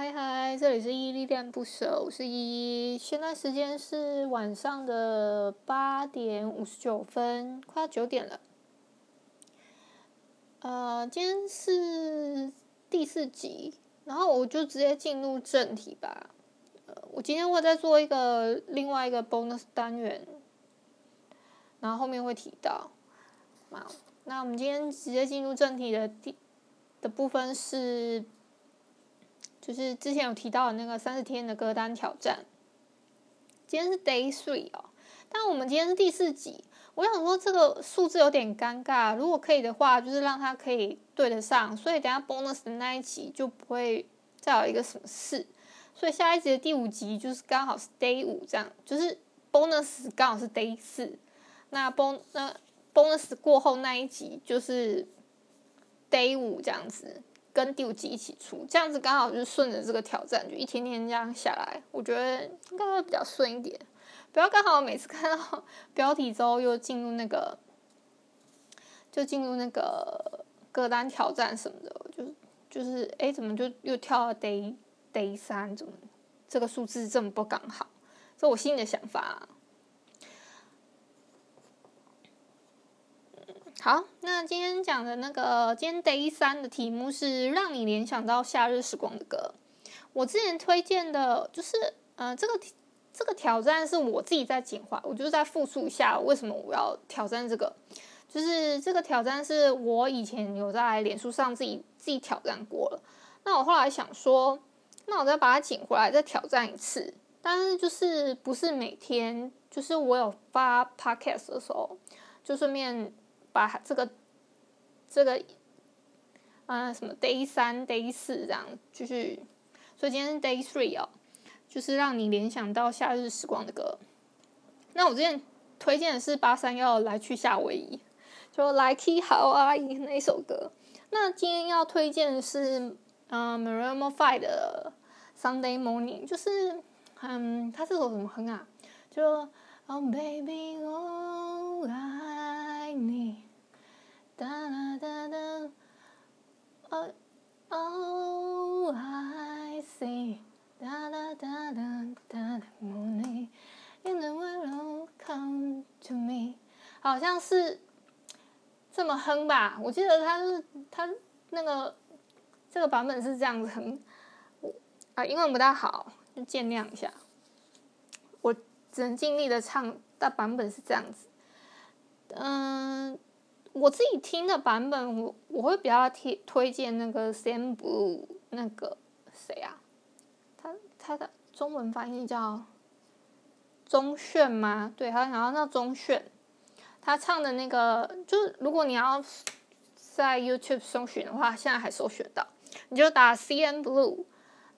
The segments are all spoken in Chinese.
嗨嗨，这里是依依恋不舍，我是依依。现在时间是晚上的八点五十九分，快要九点了。呃，今天是第四集，然后我就直接进入正题吧。呃，我今天会再做一个另外一个 bonus 单元，然后后面会提到。好，那我们今天直接进入正题的第的部分是。就是之前有提到的那个三十天的歌单挑战，今天是 Day Three 哦，但我们今天是第四集，我想说这个数字有点尴尬，如果可以的话，就是让它可以对得上，所以等下 bonus 的那一集就不会再有一个什么事，所以下一集的第五集就是刚好是 Day 五这样，就是 bonus 刚好是 Day 四，那 bon 那 bonus 过后那一集就是 Day 五这样子。跟第五集一起出，这样子刚好就顺着这个挑战，就一天天这样下来，我觉得应该会比较顺一点。不要刚好每次看到标题之后又进入那个，就进入那个歌单挑战什么的，就就是哎、怎么就又跳到 day day 三？怎么这个数字这么不刚好？这我心里的想法、好，那今天讲的那个今天 Day 三的题目是让你联想到夏日时光的歌。我之前推荐的就是，呃，这个这个挑战是我自己在简化，我就是在复述一下为什么我要挑战这个。就是这个挑战是我以前有在脸书上自己自己挑战过了。那我后来想说，那我再把它捡回来再挑战一次，但是就是不是每天，就是我有发 Podcast 的时候，就顺便。把这个这个啊、什么 day 三 day 四这样继续，所以今天是 day three 哦，就是让你联想到夏日时光的歌。那我之前推荐的是八三幺来去夏威夷，就 Like How Are You 那一首歌。那今天要推荐的是嗯、Maroon Five 的 Sunday Morning，就是嗯，他这首怎么哼啊？就 Oh Baby Oh I need 哒啦哒哒。哦哦 I see，哒啦哒哒哒，Morning，In the world come to me，好像是这么哼吧？我记得他是他那个这个版本是这样子哼，啊，英文不大好，就见谅一下。我只能尽力的唱，但版本是这样子，嗯。我自己听的版本，我我会比较推推荐那个 Sam Blue 那个谁啊？他他的中文翻译叫钟铉吗？对，他然后叫钟铉，他唱的那个就是如果你要在 YouTube 搜寻的话，现在还搜寻到，你就打 Sam Blue，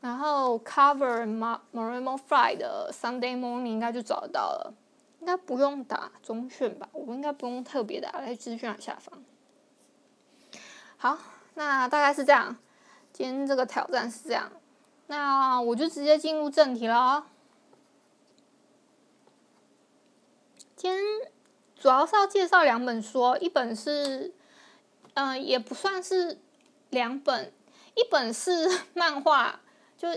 然后 Cover Mar Marimo Fly 的 Sunday Morning 应该就找得到了。应该不用打钟鉉吧？我应该不用特别打在资讯下方。好，那大概是这样。今天这个挑战是这样，那我就直接进入正题了。今天主要是要介绍两本书，一本是，嗯、也不算是两本，一本是漫画，就，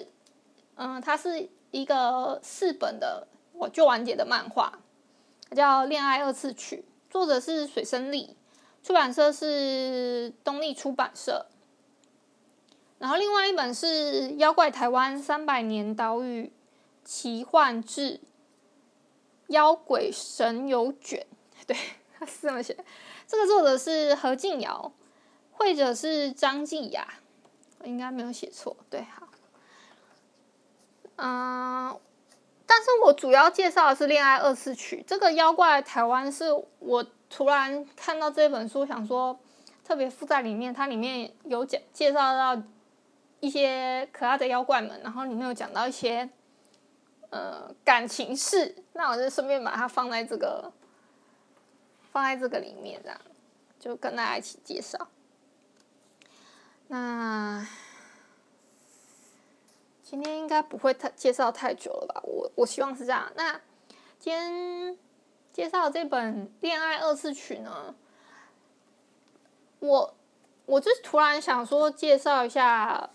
嗯、它是一个四本的我就完结的漫画。叫《恋爱二次曲》，作者是水生丽，出版社是东立出版社。然后另外一本是《妖怪台湾三百年岛屿奇幻志》，妖鬼神游卷，对，他是这么写。这个作者是何静瑶，绘者是张继雅，应该没有写错。对，好，嗯。但是我主要介绍的是《恋爱二次曲》这个妖怪台湾，是我突然看到这本书，想说特别附在里面。它里面有讲介绍到一些可爱的妖怪们，然后里面有讲到一些呃感情事，那我就顺便把它放在这个放在这个里面，这样就跟大家一起介绍。那。今天应该不会太介绍太久了吧？我我希望是这样。那今天介绍这本《恋爱二次曲》呢，我我就突然想说介绍一下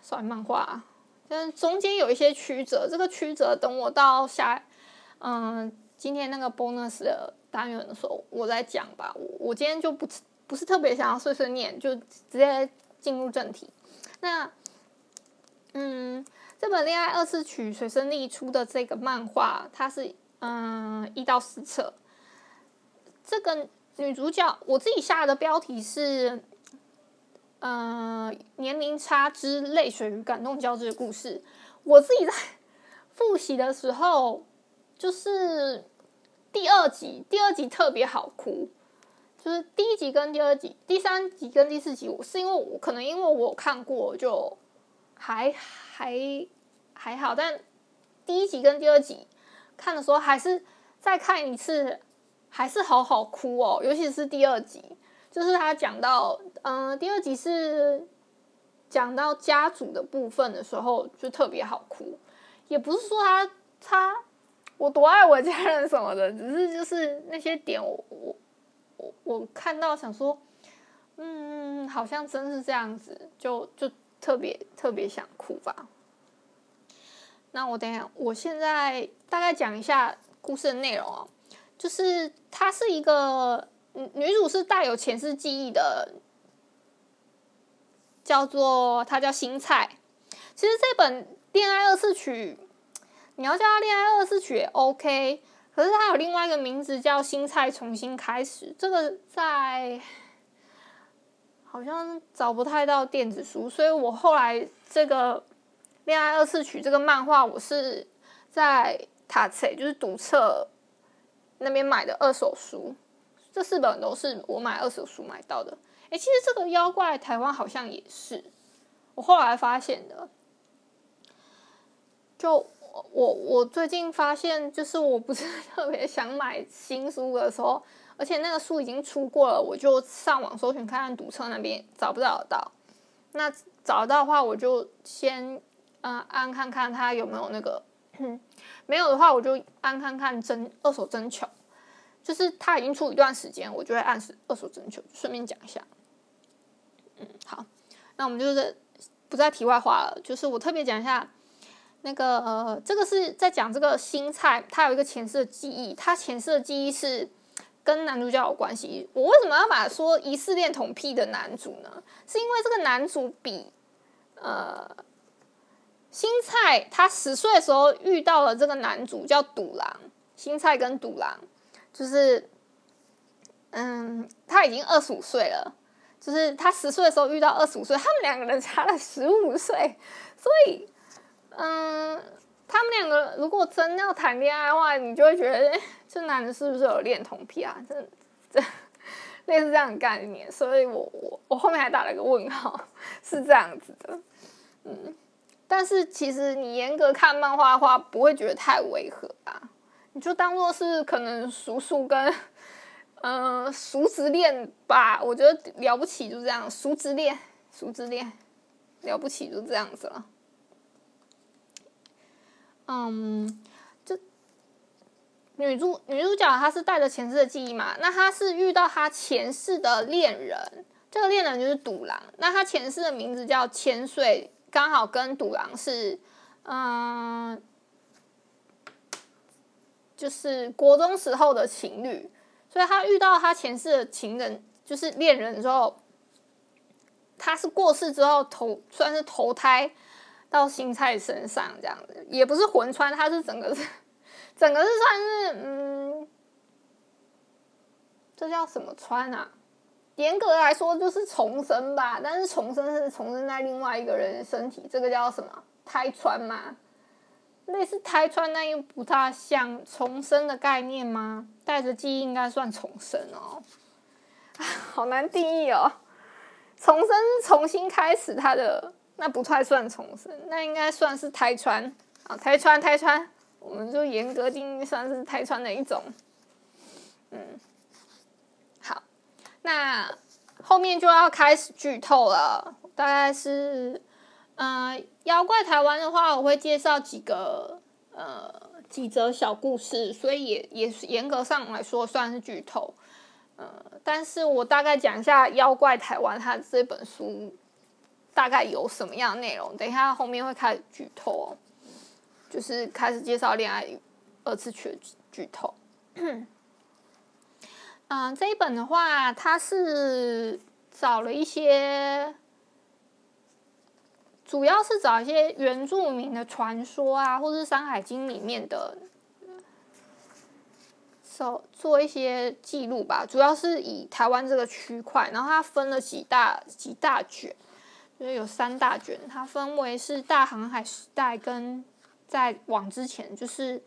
少女漫画，但中间有一些曲折，这个曲折等我到下，嗯，今天那个 bonus 的单元的时候，我再讲吧。我我今天就不不是特别想要碎碎念，就直接进入正题。那，嗯，这本《恋爱二次曲》水生力出的这个漫画，它是嗯一到四册。这个女主角，我自己下的标题是。嗯、年龄差之泪水与感动交织的故事。我自己在复习的时候，就是第二集，第二集特别好哭。就是第一集跟第二集，第三集跟第四集，我是因为我可能因为我看过，就还还还好。但第一集跟第二集看的时候，还是再看一次，还是好好哭哦，尤其是第二集。就是他讲到，嗯、第二集是讲到家族的部分的时候，就特别好哭。也不是说他他我多爱我家人什么的，只是就是那些点我，我我我我看到想说，嗯，好像真是这样子，就就特别特别想哭吧。那我等一下，我现在大概讲一下故事的内容哦，就是它是一个。女主是带有前世记忆的，叫做她叫新菜。其实这本《恋爱二次曲》，你要叫它《恋爱二次曲》也 OK，可是它有另外一个名字叫《新菜重新开始》。这个在好像找不太到电子书，所以我后来这个《恋爱二次曲》这个漫画，我是在塔册，就是读册那边买的二手书。这四本都是我买二手书买到的。哎，其实这个妖怪台湾好像也是，我后来发现的。就我我最近发现，就是我不是 特别想买新书的时候，而且那个书已经出过了，我就上网搜寻看看堵车那边找不找得到。那找到的话，我就先嗯按看看它有没有那个，没有的话，我就按看看征二手征求。就是他已经出一段时间，我就会按时二手征求。顺便讲一下，嗯，好，那我们就是不再题外话了。就是我特别讲一下，那个呃，这个是在讲这个新菜，它有一个前世的记忆，它前世的记忆是跟男主角有关系。我为什么要把说疑似恋童癖的男主呢？是因为这个男主比呃新菜他十岁的时候遇到了这个男主叫赌狼，新菜跟赌狼。就是，嗯，他已经二十五岁了。就是他十岁的时候遇到二十五岁，他们两个人差了十五岁，所以，嗯，他们两个如果真要谈恋爱的话，你就会觉得 这男的是不是有恋童癖啊？这这 类似这样的概念。所以我我我后面还打了个问号，是这样子的。嗯，但是其实你严格看漫画的话，不会觉得太违和吧？你就当做是可能叔叔跟，嗯、呃，叔侄恋吧，我觉得了不起就这样，叔侄恋，叔侄恋，了不起就这样子了。嗯，就女主女主角她是带着前世的记忆嘛，那她是遇到她前世的恋人，这个恋人就是赌狼，那她前世的名字叫千岁，刚好跟赌狼是，嗯。就是国中时候的情侣，所以他遇到他前世的情人，就是恋人之后，他是过世之后投算是投胎到新菜身上这样子，也不是魂穿，它是整个是整个是算是嗯，这叫什么穿啊？严格来说就是重生吧，但是重生是重生在另外一个人的身体，这个叫什么？胎穿吗？类似胎穿，但又不大像重生的概念吗？带着记忆应该算重生哦，好难定义哦。重生是重新开始，它的那不太算重生，那应该算是胎穿啊，胎穿胎穿，我们就严格定义算是胎穿的一种。嗯，好，那后面就要开始剧透了，大概是。呃，妖怪台湾的话，我会介绍几个呃几则小故事，所以也也是严格上来说算是剧透。呃，但是我大概讲一下妖怪台湾它这本书大概有什么样的内容。等一下后面会开始剧透哦，就是开始介绍恋爱二次曲剧透。嗯、这一本的话，它是找了一些，主要是找一些原住民的传说啊，或是《山海经》里面的。做做一些记录吧，主要是以台湾这个区块，然后它分了几大几大卷，就是有三大卷，它分为是大航海时代跟再往之前，就是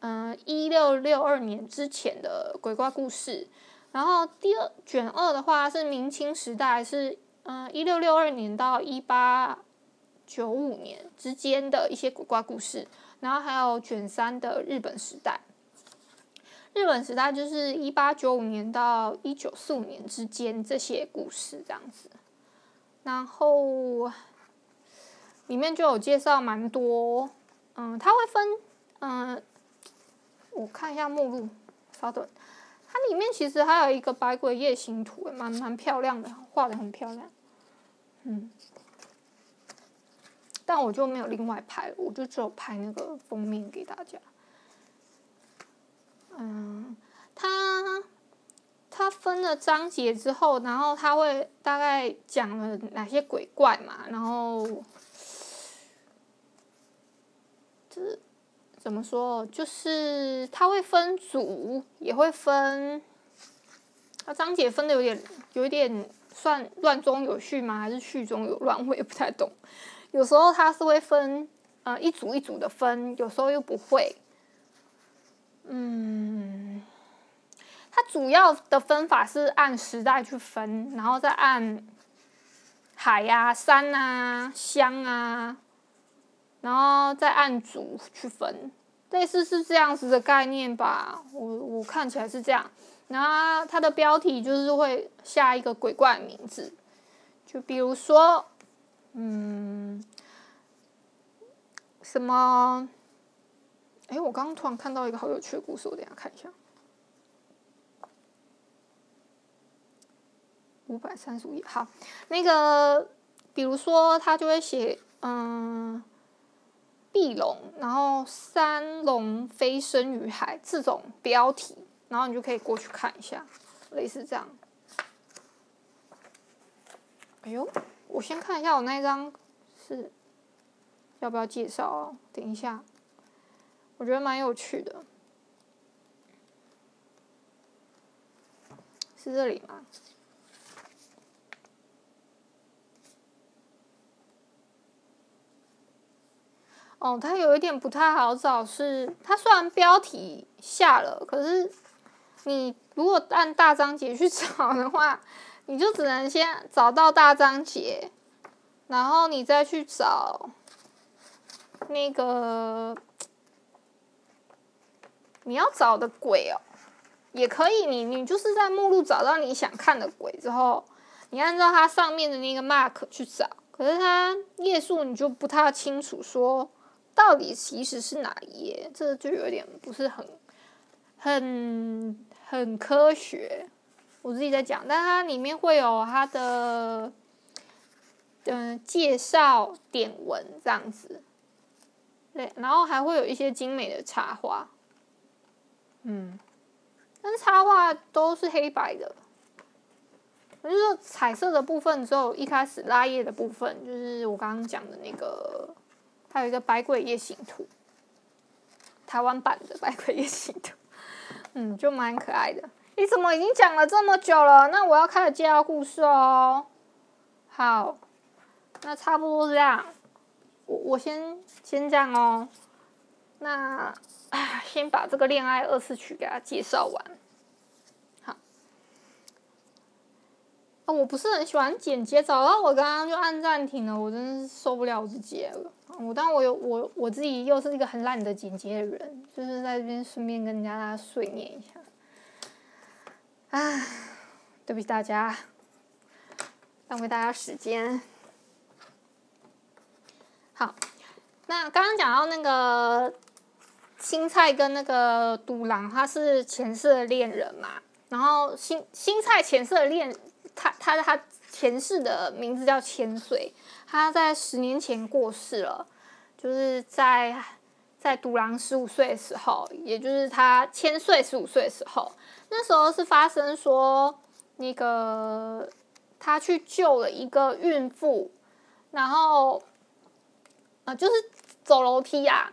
嗯一六六二年之前的鬼怪故事，然后第二卷二的话是明清时代，是嗯一六六二年到一八九五年之间的一些鬼怪故事，然后还有卷三的日本时代。日本时代就是一八九五年到一九四五年之间这些故事这样子，然后里面就有介绍蛮多，嗯，它会分，嗯，我看一下目录，稍等，它里面其实还有一个百鬼夜行图，蛮蛮漂亮的，画得很漂亮，嗯，但我就没有另外拍，我就只有拍那个封面给大家。嗯，它他分了章节之后，然后他会大概讲了哪些鬼怪嘛，然后这怎么说？就是他会分组，也会分。他章节分的有点有点算乱中有序吗？还是序中有乱？我也不太懂。有时候他是会分，呃，一组一组的分，有时候又不会。嗯，它主要的分法是按时代去分，然后再按海呀、山啊、乡啊，然后再按族去分，类似是这样子的概念吧。我我看起来是这样，然后它的标题就是会下一个鬼怪名字，就比如说，嗯，什么？哎，我刚刚突然看到一个好有趣的故事，我等下看一下。五百三十五页，好，那个，比如说他就会写，嗯，壁龙，然后三龙飞升于海这种标题，然后你就可以过去看一下，类似这样。哎呦，我先看一下我那张是要不要介绍哦？等一下。我觉得蛮有趣的，是这里吗？哦，它有一点不太好找，是它虽然标题下了，可是你如果按大章节去 找的话，你就只能先找到大章节，然后你再去找那个。你要找的鬼哦，也可以你，你就是在目录找到你想看的鬼之后，你按照它上面的那个 mark 去找，可是它页数你就不太清楚，说到底其实是哪一页，这就有点不是很很很科学。我自己在讲，但它里面会有它的嗯、介绍点文这样子，对，然后还会有一些精美的插画。嗯，但插画都是黑白的，我就说彩色的部分只有一开始拉页的部分，就是我刚刚讲的那个，还有一个《百鬼夜行图》，台湾版的《百鬼夜行图》，嗯，就蛮可爱的。你怎么已经讲了这么久了？那我要开始介绍故事哦。好，那差不多这样，我我先先这样哦。那。先把这个恋爱二次曲给他介绍完。啊，我不是很喜欢剪接，找到我刚刚就按暂停了，我真是受不了我自己了。我当我有我我自己又是一个很懒得剪接的人，就是在这边顺便跟人家碎念一下。啊，对不起大家，浪费大家时间。好，那刚刚讲到那个。新菜跟那个赌狼，他是前世的恋人嘛，然后新新菜前世的恋，他他他前世的名字叫千岁，他在十年前过世了，就是在在独狼十五岁的时候，也就是他千岁十五岁的时候，那时候是发生说那个他去救了一个孕妇，然后啊、呃，就是走楼梯、啊。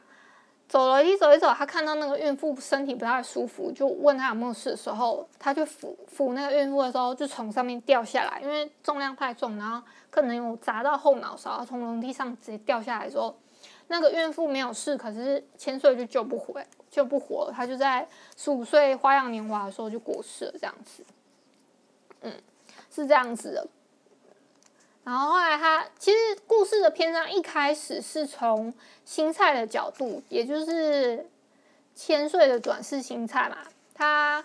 走了一走一走，他看到那个孕妇身体不太舒服，就问他有没有事的时候，他就扶扶那个孕妇的时候，就从上面掉下来，因为重量太重，然后可能有砸到后脑勺，从楼梯上直接掉下来的时候，那个孕妇没有事，可是千岁就救不回，救不活了，他就在十五岁花样年华的时候就过世了，这样子，嗯，是这样子的。然后后来他其实故事的篇章一开始是从新菜的角度，也就是千岁的转世新菜嘛，他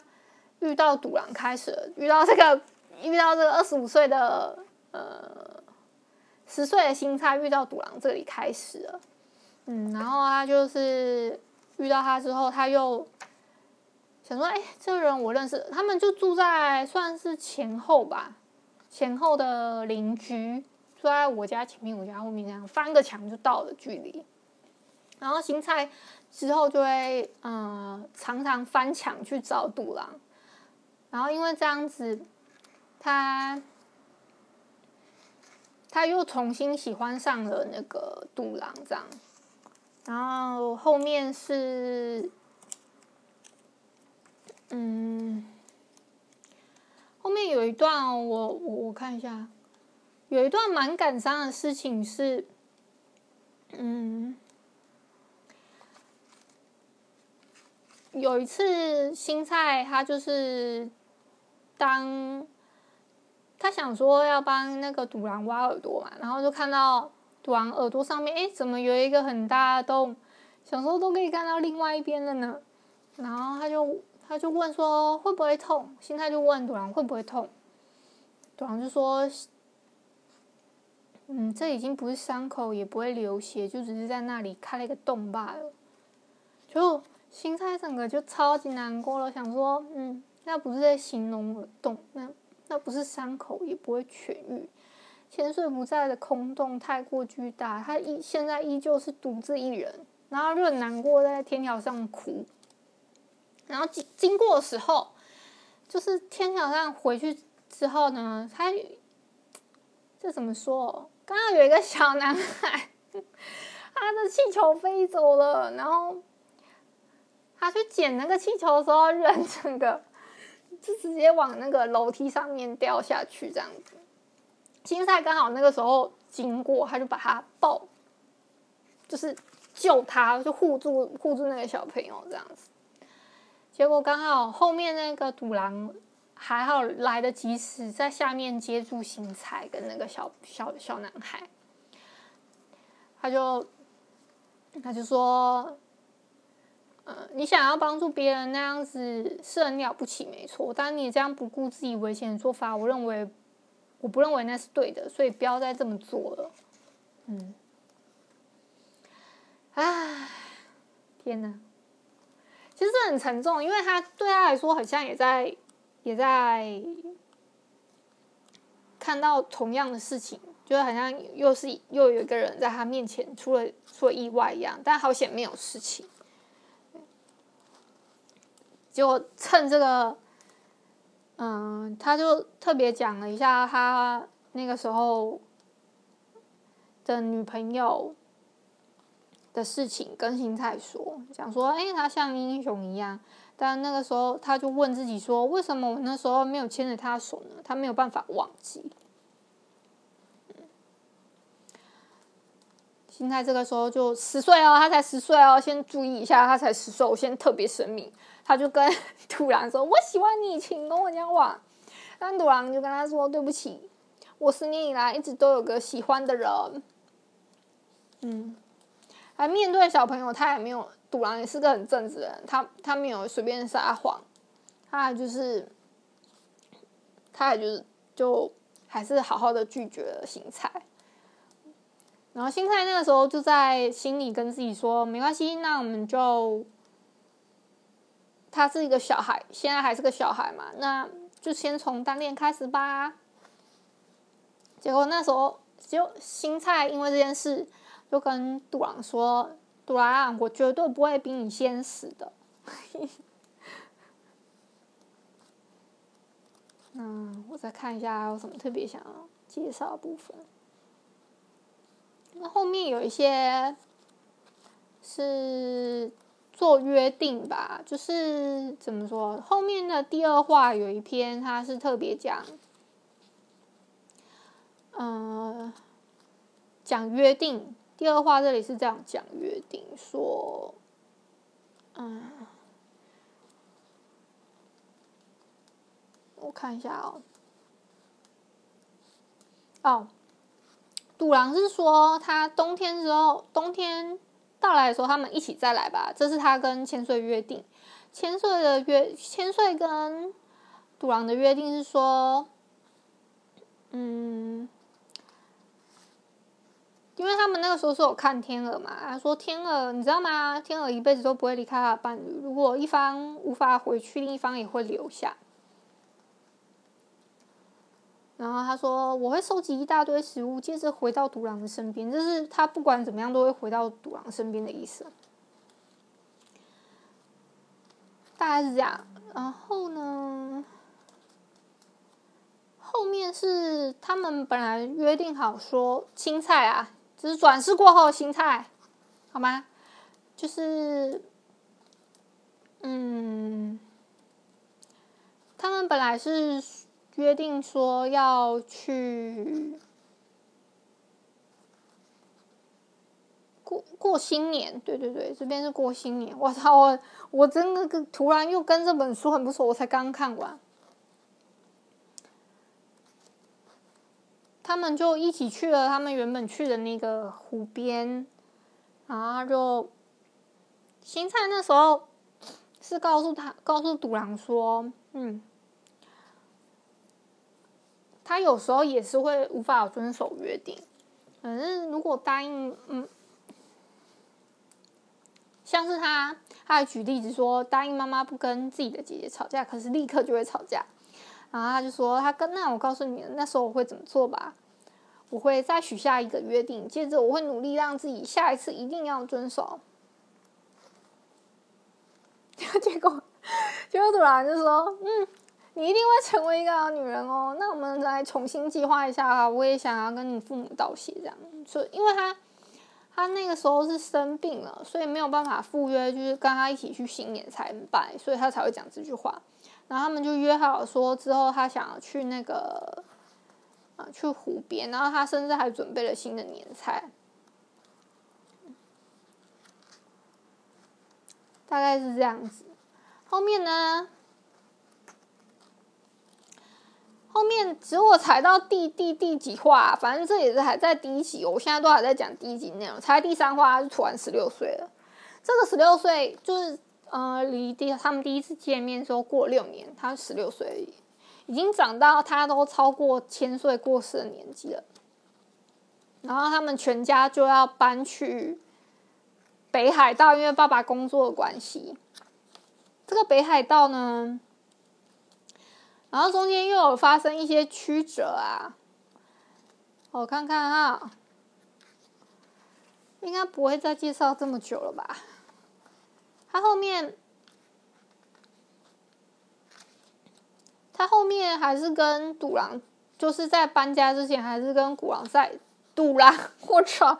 遇到赌狼开始了，遇到这个 遇到这个二十五岁的呃十岁的新菜遇到赌狼这里开始了，嗯，然后他就是遇到他之后，他又想说，哎，这个人我认识，他们就住在算是前后吧。前后的邻居住在我家前面，我家后面，这样翻个墙就到了距离。然后新菜之后就会呃常常翻墙去找赌郎，然后因为这样子，他他又重新喜欢上了那个赌郎，这样。然后后面是嗯。一段，我我我看一下，有一段蛮感伤的事情是，嗯，有一次新菜他就是当他想说要帮那个赌狼挖耳朵嘛，然后就看到赌狼耳朵上面，哎，怎么有一个很大的洞？想说都可以看到另外一边了呢，然后他就。他就问说会不会痛？新菜就问赌狼会不会痛？赌狼就说：“嗯，这已经不是伤口，也不会流血，就只是在那里开了一个洞罢了。”就新菜整个就超级难过了，想说：“嗯，那不是在形容我的洞，那那不是伤口，也不会痊愈。千岁不在的空洞太过巨大，他依现在依旧是独自一人，然后就很难过，在天桥上哭。”然后经经过的时候，就是天桥上回去之后呢，他这怎么说？刚刚有一个小男孩，他的气球飞走了，然后他去捡那个气球的时候，人整个 就直接往那个楼梯上面掉下去，这样子。青菜刚好那个时候经过，他就把他抱，就是救他，就护住护住那个小朋友，这样子。结果刚好后面那个独狼还好来得及时，在下面接住新彩跟那个小小小男孩，他就他就说，呃，你想要帮助别人那样子是很了不起，没错。但你这样不顾自己危险的做法，我认为我不认为那是对的，所以不要再这么做了。嗯，唉，天哪！其实很沉重，因为他对他来说，好像也在也在看到同样的事情，就好像又是又有一个人在他面前出了出了意外一样，但好险没有事情。就趁这个，嗯，他就特别讲了一下他那个时候的女朋友。的事情跟新菜说，讲说，哎，他像英雄一样，但那个时候他就问自己说，为什么我那时候没有牵着他手呢？他没有办法忘记。现在这个时候就十岁哦，他才十岁哦，先注意一下，他才十岁，我先特别声明，他就跟 赌狼说：“我喜欢你，请跟我讲话。”但赌狼就跟他说：“对不起，我十年以来一直都有个喜欢的人。”嗯。还面对小朋友，他也没有，赌狼也是个很正直的人，他他没有随便撒谎，他就是，他也就是就还是好好的拒绝了新菜，然后新菜那个时候就在心里跟自己说，没关系，那我们就，他是一个小孩，现在还是个小孩嘛，那就先从单恋开始吧。结果那时候就新菜因为这件事就跟杜朗说：“杜朗，我绝对不会比你先死的。”嗯，我再看一下还有什么特别想要介绍的部分。那后面有一些是做约定吧，就是怎么说？后面的第二话有一篇，它是特别讲，嗯，讲约定。第二话这里是这样讲约定，说，嗯，我看一下哦，哦。杜郎是说，他冬天之后，冬天到来的时候，他们一起再来吧。这是他跟千岁约定。千岁的约，千岁跟杜郎的约定是说，嗯，因为他们那个时候是有看天鹅嘛。他说，天鹅你知道吗？天鹅一辈子都不会离开他的伴侣，如果一方无法回去，另一方也会留下。然后他说：“我会收集一大堆食物，接着回到独狼的身边。就是他不管怎么样都会回到独狼身边的意思。大概是这样。然后呢，后面是他们本来约定好说青菜啊，只是转世过后的青菜，好吗？就是，嗯，他们本来是。”约定说要去过过新年，对对对，这边是过新年。我操，我我真的突然又跟这本书很不熟，我才刚看完。他们就一起去了他们原本去的那个湖边，然后就新菜那时候是告诉他，告诉独狼说，嗯。他有时候也是会无法遵守约定，反正如果答应，嗯，像是他，他还举例子说，答应妈妈不跟自己的姐姐吵架，可是立刻就会吵架。然后他就说，他跟那我告诉你，那时候我会怎么做吧？我会再许下一个约定，接着我会努力让自己下一次一定要遵守。结果，结果突然就说，嗯。你一定会成为一个好女人哦。那我们来重新计划一下啊！我也想要跟你父母道谢，这样。所以，因为他他那个时候是生病了，所以没有办法赴约，就是跟他一起去新年参拜，所以他才会讲这句话。然后他们就约好说，之后他想要去那个啊，去湖边，然后他甚至还准备了新的年菜，大概是这样子。后面呢？后面只有我踩到第第第几话，反正这也是还在第一集，我现在都还在讲第一集内容。才第三话就突然十六岁了，这个十六岁就是呃，离第他们第一次见面时候过六年，他十六岁而已，已经长到他都超过千岁过世的年纪了。然后他们全家就要搬去北海道，因为爸爸工作的关系。这个北海道呢？然后中间又有发生一些曲折啊，我看看哈，应该不会再介绍这么久了吧？他后面，他后面还是跟赌狼，就是在搬家之前还是跟赌狼在赌狼，我操！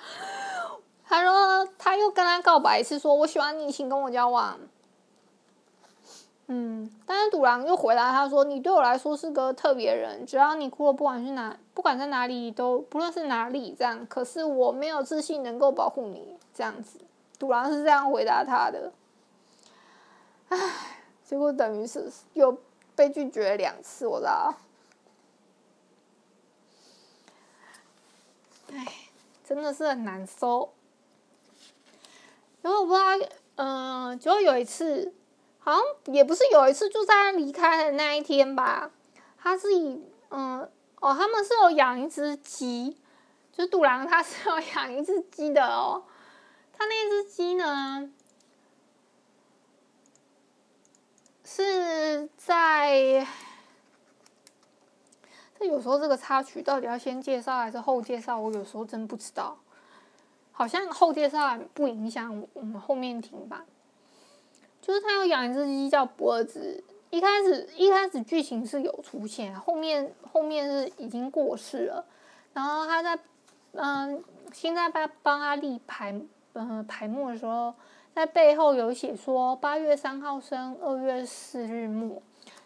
他说他又跟他告白一次，说我喜欢你，请跟我交往。嗯，但是赌狼又回来，他说：“你对我来说是个特别人，只要你哭了，不管是哪，不管在哪里，都不论是哪里，这样。可是我没有自信能够保护你，这样子。”赌狼是这样回答他的。唉，结果等于是又被拒绝了两次，我知。唉，真的是很难受。然后我不知道，嗯、呃，就有一次。好像也不是有一次，就在离开的那一天吧。他自己，嗯，哦，他们是有养一只鸡，就是杜郎他是有养一只鸡的哦。他那只鸡呢，是在这有时候这个插曲到底要先介绍还是后介绍，我有时候真不知道。好像后介绍不影响我们后面听吧。就是他有养一只鸡叫博尔兹，一开始一开始剧情是有出现，后面后面是已经过世了。然后他在嗯，现在帮帮他立牌嗯牌墓的时候，在背后有写说八月三号生，二月四日没，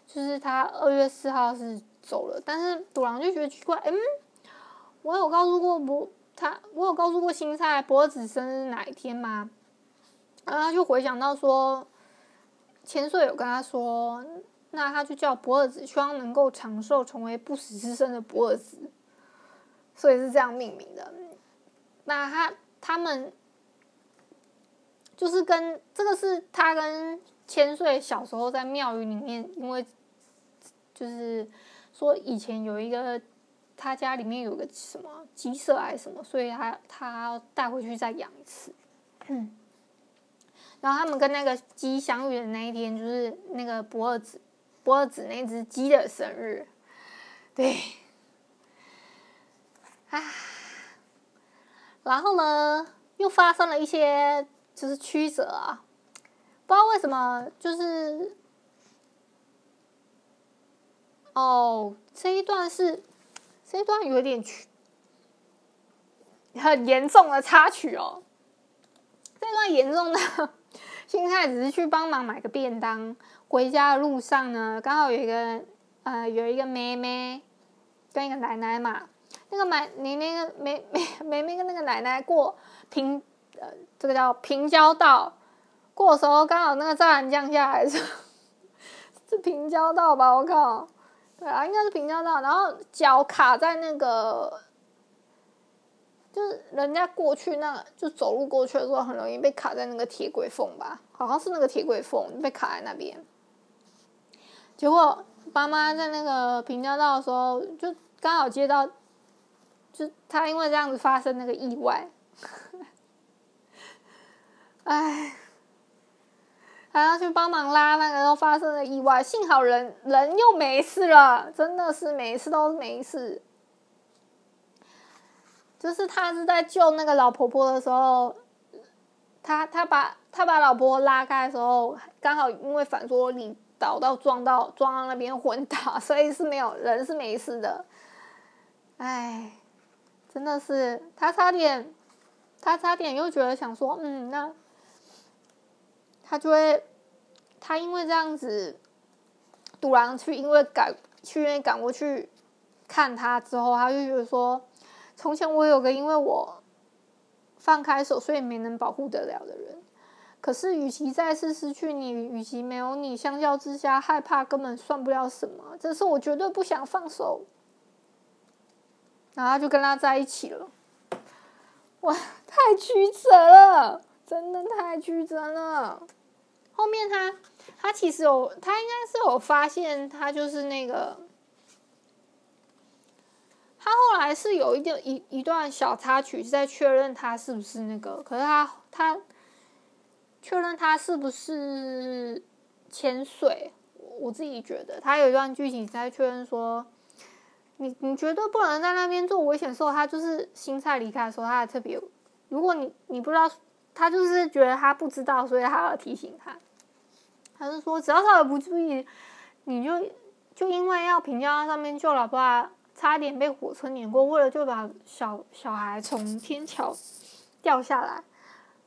就是他二月四号是走了。但是赌狼就觉得奇怪，嗯，我有告诉过不？他，我有告诉过新菜博子生日哪一天吗？然后他就回想到说，千岁有跟他说，那他就叫博尔子，希望能够长寿，成为不死之身的博尔子，所以是这样命名的。那他他们就是跟这个是他跟千岁小时候在庙宇里面，因为就是说以前有一个。他家里面有个什么鸡舍还是什么，所以他他带回去再养一次。嗯，然后他们跟那个鸡相遇的那一天，就是那个博尔子博尔子那只鸡的生日。对，啊，然后呢，又发生了一些就是曲折啊，不知道为什么，就是哦，这一段是。这一段有点曲，很严重的插曲哦。这段严重的，新菜只是去帮忙买个便当，回家的路上呢，刚好有一个呃有一个妹妹跟一个奶奶嘛。那个买你那个妹妹妹妹跟那个奶奶过平呃这个叫平交道过的时候，刚好那个栅栏降下来是是 平交道吧？我靠！对啊，应该是平交道，然后脚卡在那个，就是人家过去那，就走路过去的时候，很容易被卡在那个铁轨缝吧？好像是那个铁轨缝被卡在那边。结果爸妈在那个平交道的时候，就刚好接到，就他因为这样子发生那个意外，哎。还要去帮忙拉那个，然后发生了意外，幸好人人又没事了，真的是每一次都没事。就是他是在救那个老婆婆的时候，他他把他把老婆拉开的时候，刚好因为反作用力倒到撞到撞到那边昏倒，所以是没有人是没事的。哎，真的是他差点，他差点又觉得想说，嗯，那。他就会，他因为这样子，赌狼去因为赶去愿意赶过去看他之后，他就觉得说，从前我有个因为我放开手，所以没能保护得了的人，可是与其再次失去你，与其没有你，相较之下，害怕根本算不了什么，这是我绝对不想放手，然后就跟他在一起了，哇，太曲折了，真的太曲折了。后面他他其实有，他应该是有发现，他就是那个，他后来是有一点一一段小插曲是在确认他是不是那个，可是他他确认他是不是千岁，我自己觉得他有一段剧情在确认说，你你绝对不能在那边做危险的时候，他就是新菜离开的时候，他还特别，如果你你不知道。他就是觉得他不知道，所以他要提醒他。他是说，只要稍微不注意，你就就因为要平交上面救老婆，差点被火车碾过，为了就把小小孩从天桥掉下来，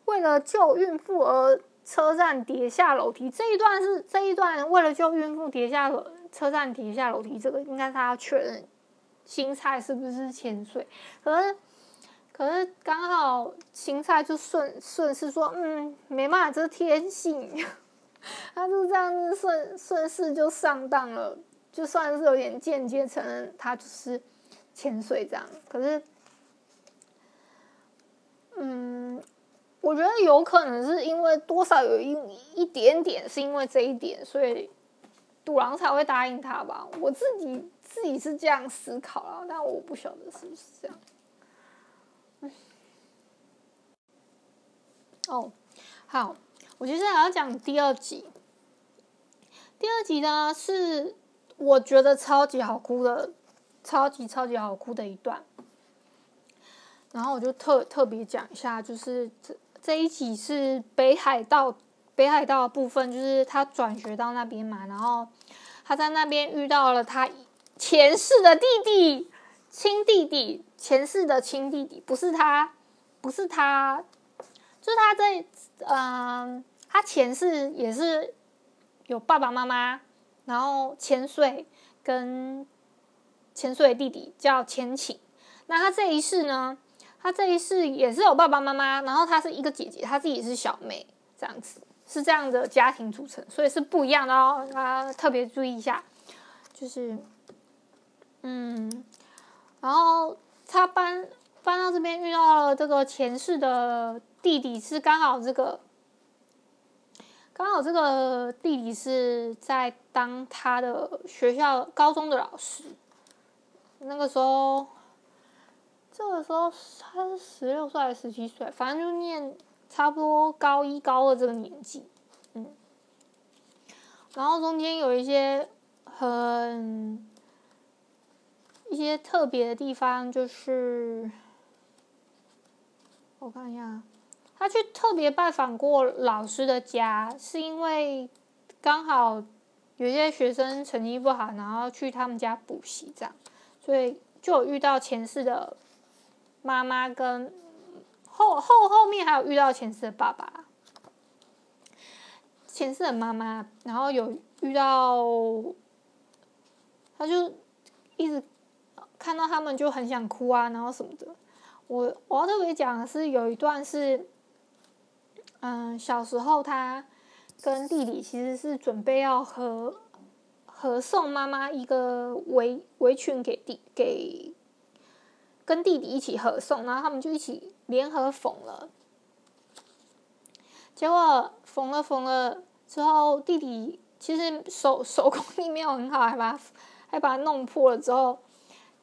为了救孕妇而车站跌下楼梯。这一段是这一段为了救孕妇跌下车站跌下楼梯，这个应该是他要确认新菜是不是潜水，可是。可是刚好芹菜就顺顺势说，嗯，没办法，这是天性，他就这样子顺顺势就上当了，就算是有点间接承认他就是潜水这样。可是，嗯，我觉得有可能是因为多少有一一点点是因为这一点，所以赌狼才会答应他吧。我自己自己是这样思考了，但我不晓得是不是这样。哦，好，我接下来要讲第二集。第二集呢，是我觉得超级好哭的超级超级好哭的一段。然后我就特特别讲一下，就是这这一集是北海道北海道的部分，就是他转学到那边嘛，然后他在那边遇到了他前世的弟弟，亲弟弟，前世的亲弟弟，不是他，不是他，就是他在嗯、他前世也是有爸爸妈妈，然后千岁跟千岁弟弟叫千晴，那他这一世呢？他这一世也是有爸爸妈妈，然后他是一个姐姐，他自己是小妹，这样子是这样的家庭组成，所以是不一样的哦。大家特别注意一下，就是，嗯，然后他搬搬到这边遇到了这个前世的弟弟，是刚好这个，刚好这个弟弟是在当他的学校高中的老师，那个时候。这个时候他是十六岁还是十七岁？反正就念差不多高一高二这个年纪，嗯。然后中间有一些很一些特别的地方，就是我看一下，他去特别拜访过老师的家，是因为刚好有些学生成绩不好，然后去他们家补习这样，所以就有遇到前世的。妈妈跟后后后面还有遇到前世的爸爸，前世的妈妈，然后有遇到，他就一直看到他们就很想哭啊，然后什么的。我我要特别讲的是有一段是，嗯，小时候他跟弟弟其实是准备要合合送妈妈一个围围裙给弟给。跟弟弟一起合送，然后他们就一起联合缝了。结果缝了缝了之后，弟弟其实手手工艺没有很好，还把还把它弄破了。之后，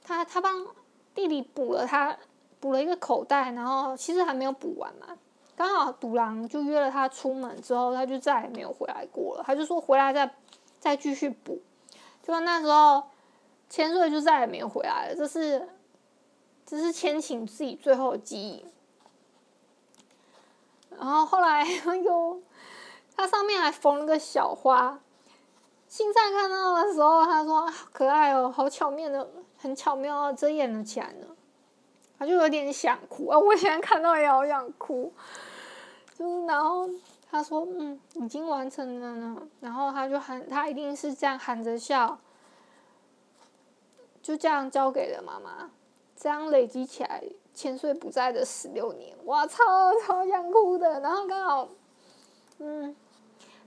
他他帮弟弟补了他补了一个口袋，然后其实还没有补完嘛。刚好独狼就约了他出门，之后他就再也没有回来过了。他就说回来再再继续补。就那时候千岁就再也没有回来了。这是。这是千晴自己最后的记忆，然后后来哎呦，他上面还缝了个小花。青菜看到的时候，他说：“可爱哦，好巧妙的，很巧妙的遮掩了起来呢。”就有点想哭啊！我现在看到也好想哭。就是然后他说：“嗯，已经完成了呢。”然后他就喊，他一定是这样喊着笑，就这样交给了妈妈。这样累积起来，千岁不在的十六年，哇，超超想哭的。然后刚好，嗯，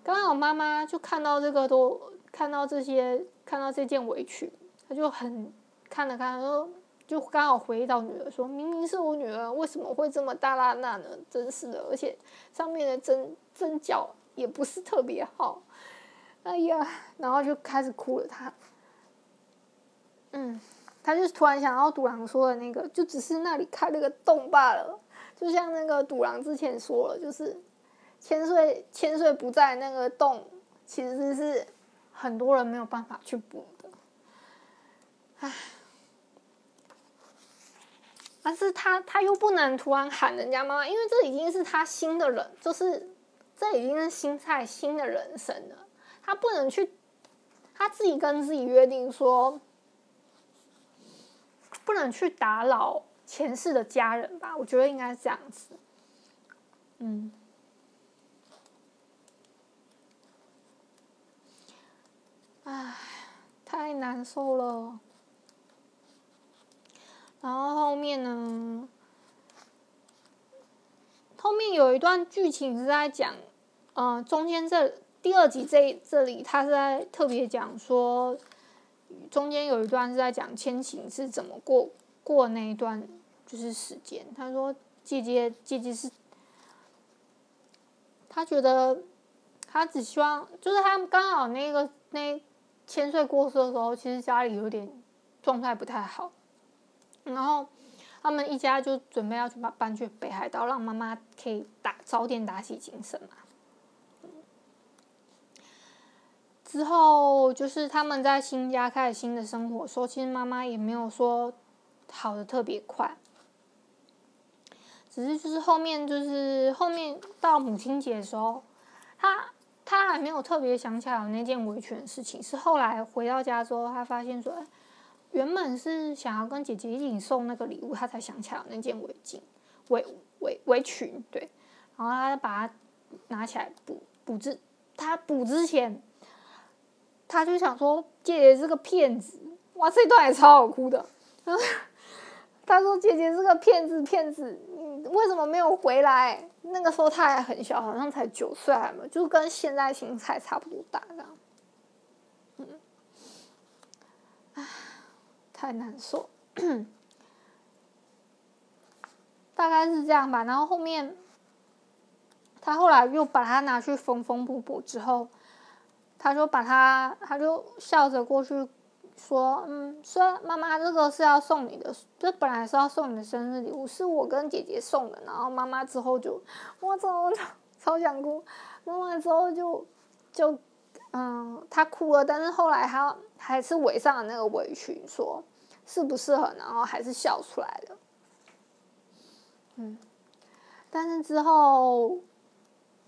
刚好妈妈就看到这个，都看到这些，看到这件围裙，她就很看了看，说，就刚好回忆到女儿，说明明是我女儿，为什么会这么大剌剌呢？真是的，而且上面的针针脚也不是特别好，哎呀，然后就开始哭了。她，嗯。他就突然想到赌狼说的那个，就只是那里开了个洞罢了。就像那个赌狼之前说了，就是千岁千岁不在那个洞，其实是很多人没有办法去补的。唉，但是他他又不能突然喊人家妈妈，因为这已经是他新的人，就是这已经是新菜新的人生了。他不能去，他自己跟自己约定说。不能去打扰前世的家人吧？我觉得应该是这样子。嗯，唉，太难受了。然后后面呢？后面有一段剧情是在讲，嗯、中间这第二集这这里，他是在特别讲说。中间有一段是在讲千晴是怎么过过那一段，就是时间。他说姐姐姐姐是，他觉得他只希望，就是他刚好那个那千岁过世的时候，其实家里有点状态不太好，然后他们一家就准备要去把搬去北海道，让妈妈可以打早点打起精神嘛。之后就是他们在新家开始新的生活，说其实妈妈也没有说好的特别快，只是就是后面就是后面到母亲节的时候，他他还没有特别想起来那件维权的事情，是后来回到家之后，他发现说，原本是想要跟姐姐一起送那个礼物，他才想起来那件围巾围围围裙，对，然后他把它拿起来补补之，他补之前。他就想说：“姐姐是个骗子，哇，这段也超好哭的。”他说：“姐姐是个骗子，骗子，你为什么没有回来？”那个时候他还很小，好像才九岁，还没，就跟现在芹菜差不多大这样。嗯，唉，太难受，大概是这样吧。然后后面，他后来又把它拿去缝缝补补之后。他就把他，他就笑着过去说：“嗯，说妈妈，这个是要送你的，这本来是要送你的生日礼物，是我跟姐姐送的。”然后妈妈之后就，我操，超想哭。妈妈之后就就嗯，她哭了，但是后来她还是围上了那个围裙，说适不适合，然后还是笑出来了。嗯，但是之后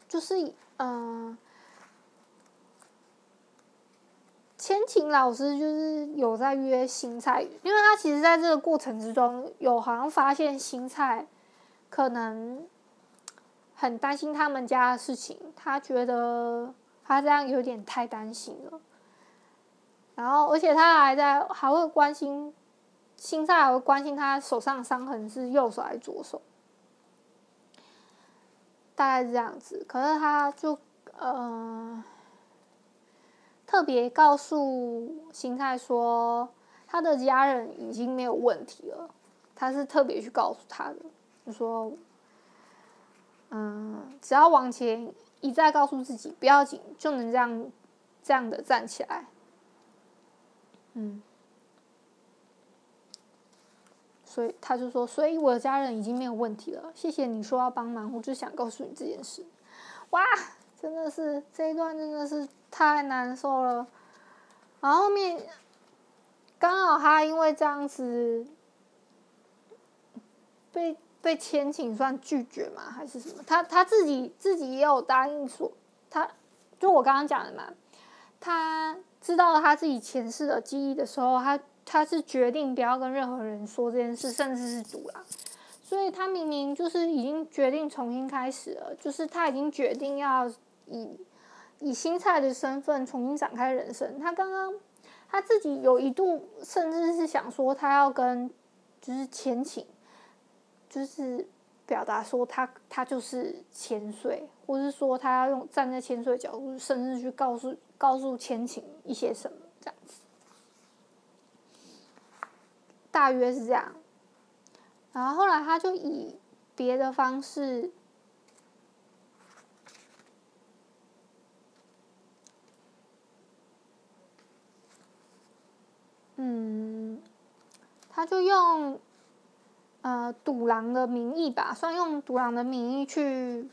就是嗯。千晴老师就是有在约新菜，因为他其实在这个过程之中有好像发现新菜可能很担心他们家的事情，他觉得他这样有点太担心了。然后，而且他还在还会关心新菜，还会关心他手上伤痕是右手还是左手，大概是这样子。可是他就呃。特别告诉新菜说，他的家人已经没有问题了。他是特别去告诉他的，就说，嗯，只要往前一再告诉自己不要紧，就能这样这样的站起来。嗯，所以他就说，所以我的家人已经没有问题了。谢谢你说要帮忙，我就想告诉你这件事。哇！真的是这一段真的是太难受了，然后后面刚好他因为这样子被被千晴算拒绝吗？还是什么？他他自己自己也有答应说，他就我刚刚讲的嘛，他知道他自己前世的记忆的时候，他他是决定不要跟任何人说这件事，甚至是赌啦。所以他明明就是已经决定重新开始了，就是他已经决定要。以以新菜的身份重新展开人生。他刚刚他自己有一度甚至是想说，他要跟就是千晴，就是表达说他他就是千岁，或是说他要用站在千岁的角度，甚至去告诉告诉千晴一些什么这样子，大约是这样。然后后来他就以别的方式。嗯，他就用呃赌狼的名义吧，算用赌狼的名义去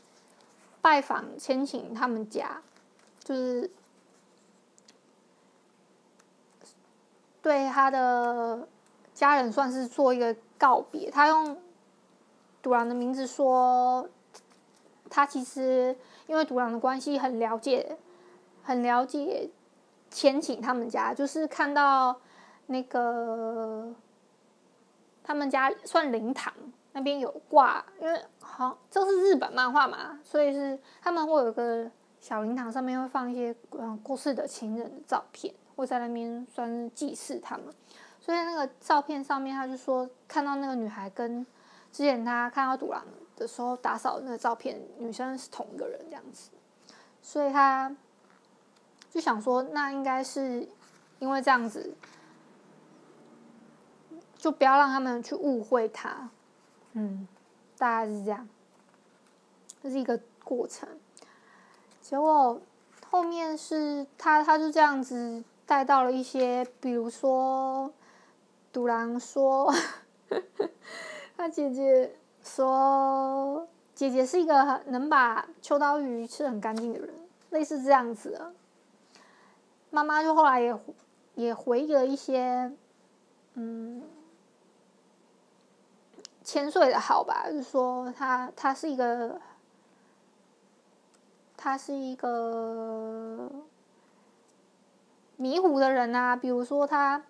拜访千晴他们家，就是对他的家人算是做一个告别。他用赌狼的名字说，他其实因为赌狼的关系很了解，很了解千晴他们家，就是看到。那个他们家算灵堂，那边有挂，因为好这是日本漫画嘛，所以是他们会有个小灵堂，上面会放一些嗯过世的亲人的照片，会在那边算是祭祀他们。所以那个照片上面，他就说看到那个女孩跟之前他看到赌郎的时候打扫那个照片，女生是同一个人这样子，所以他就想说，那应该是因为这样子。就不要让他们去误会他，嗯，大概是这样，这是一个过程。结果后面是他，他就这样子带到了一些，比如说，赌郎说，他姐姐说，姐姐是一个能把秋刀鱼吃很干净的人，类似这样子的。妈妈就后来也也回忆了一些，嗯，千岁的好吧，就是说他他是一个，他是一个迷糊的人啊，比如说他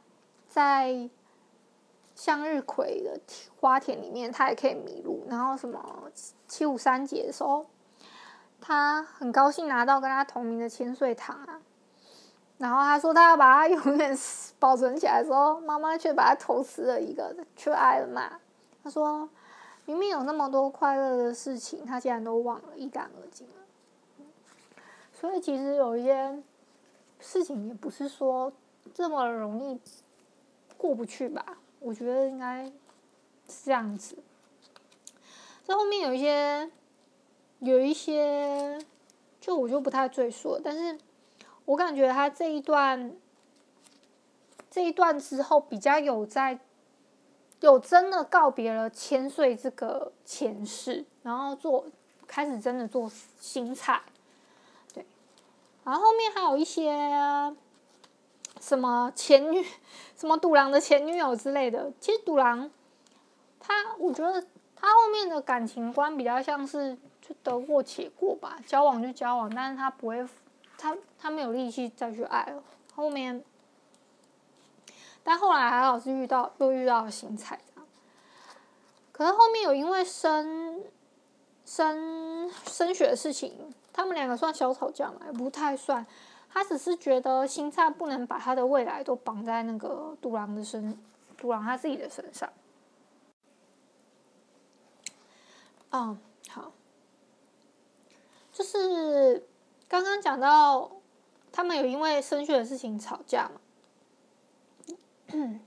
在向日葵的花田里面，他也可以迷路，然后什么七五三节的时候。他很高兴拿到跟他同名的千岁糖啊，然后他说他要把它 永远保存起来的时候，妈妈却把它偷吃了一个，却挨了骂。他说明明有那么多快乐的事情，他竟然都忘了，一干二净了。所以其实有一些事情也不是说这么容易过不去吧？我觉得应该是这样子。这后面有一些。有一些，就我就不太赘述了，但是我感觉他这一段，这一段之后比较有在，有真的告别了千岁这个前世，然后做开始真的做新菜，对，然后后面还有一些什么前女，什么独狼的前女友之类的，其实独狼他，我觉得他后面的感情观比较像是。就得过且过吧，交往就交往，但是他不会，他他没有力气再去爱了。后面，但后来还好是遇到又遇到了新菜，可是后面有因为升升升学的事情，他们两个算小吵架嘛，也不太算。他只是觉得新菜不能把他的未来都绑在那个独狼的身，独狼他自己的身上。嗯，好。就是刚刚讲到，他们有因为升学的事情吵架嘛，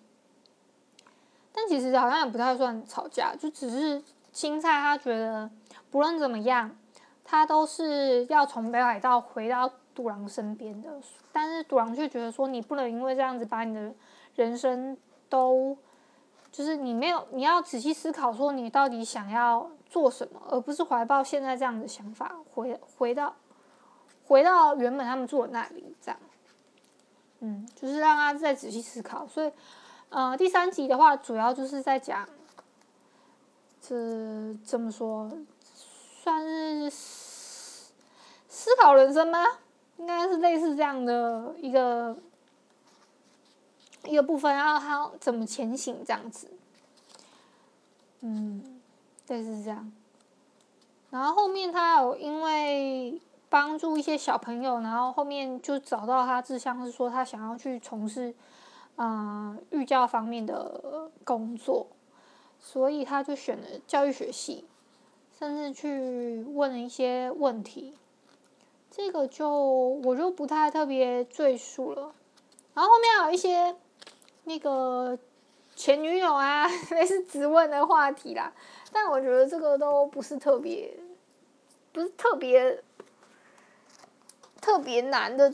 但其实好像也不太算吵架，就只是青菜他觉得不论怎么样，他都是要从北海道回到独狼身边的，但是独狼却觉得说，你不能因为这样子把你的人生都，就是你没有，你要仔细思考说你到底想要。做什么，而不是怀抱现在这样的想法，回回到回到原本他们住的那里，这样，嗯，就是让他再仔细思考。所以，呃，第三集的话，主要就是在讲，这这么说，算是思思考人生吗？应该是类似这样的一个一个部分，然后他怎么前行这样子，嗯。对，是这样。然后后面他有因为帮助一些小朋友，然后后面就找到他志向，是说他想要去从事啊、呃、寓教方面的工作，所以他就选了教育学系，甚至去问了一些问题。这个就我就不太特别赘述了。然后后面还有一些那个前女友啊，类似质问的话题啦。但我觉得这个都不是特别，不是特别特别难的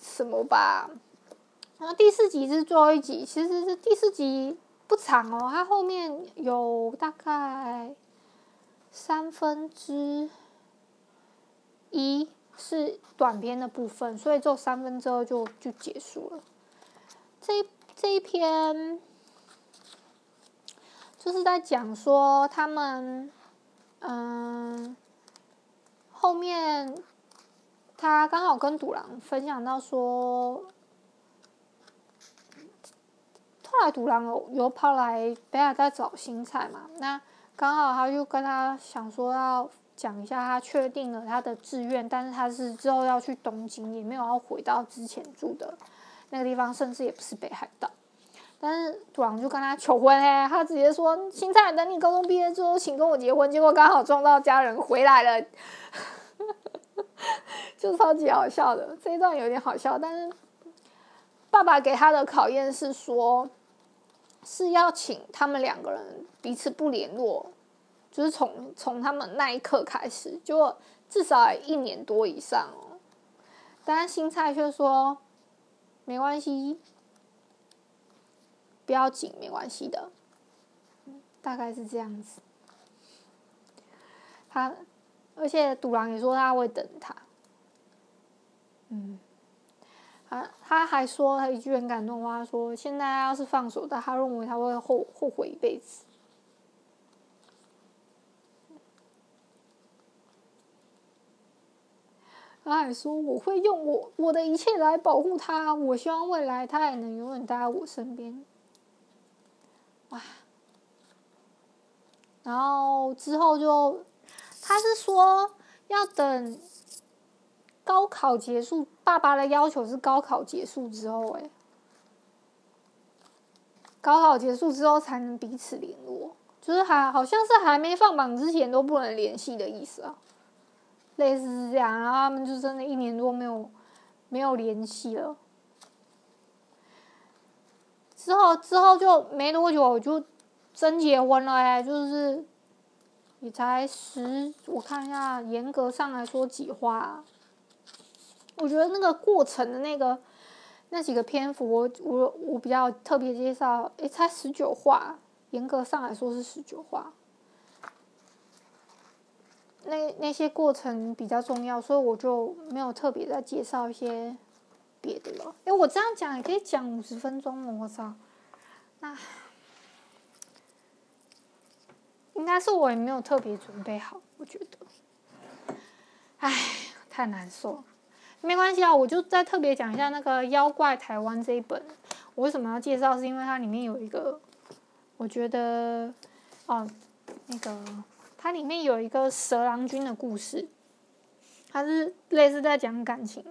什么吧。然后第四集是最后一集，其实是第四集不长哦，它后面有大概三分之一是短篇的部分，所以只有三分之二就就结束了。这这一篇。就是在讲说他们，嗯，后面他刚好跟独狼分享到说，后来独狼有有跑来北海道找新菜嘛，那刚好他就跟他想说要讲一下他确定了他的志愿，但是他是之后要去东京，也没有要回到之前住的那个地方，甚至也不是北海道。但是独狼就跟他求婚哎，他直接说：“新菜，等你高中毕业之后，请跟我结婚。”结果刚好撞到家人回来了，就超级好笑的。这一段有点好笑，但是爸爸给他的考验是说，是要请他们两个人彼此不联络，就是从从他们那一刻开始，就至少一年多以上哦。但是新菜却说没关系。不要紧，没关系的，大概是这样子。他，而且独狼也说他会等他。嗯，他他还说他一句很感动的话，说现在要是放手，但他认为他会后后悔一辈子。他还说我会用我我的一切来保护他，我希望未来他也能永远待在我身边。哇！然后之后就，他是说要等高考结束，爸爸的要求是高考结束之后，哎，高考结束之后才能彼此联络，就是还好像是还没放榜之前都不能联系的意思啊，类似是这样，然后他们就真的一年多没有没有联系了，之后之后就没多久就。真结婚了哎，就是你才十，我看一下，严格上来说几话？我觉得那个过程的那个那几个篇幅我，我我比较特别介绍，哎，才十九话，严格上来说是十九话。那那些过程比较重要，所以我就没有特别再介绍一些别的了。因为，我这样讲也可以讲五十分钟了，我操，那。应该是我也没有特别准备好，我觉得，唉，太难受了。没关系啊，我就再特别讲一下那个《妖怪台湾》这一本。我为什么要介绍？是因为它里面有一个，我觉得，哦，那个它里面有一个蛇郎君的故事，它是类似在讲感情，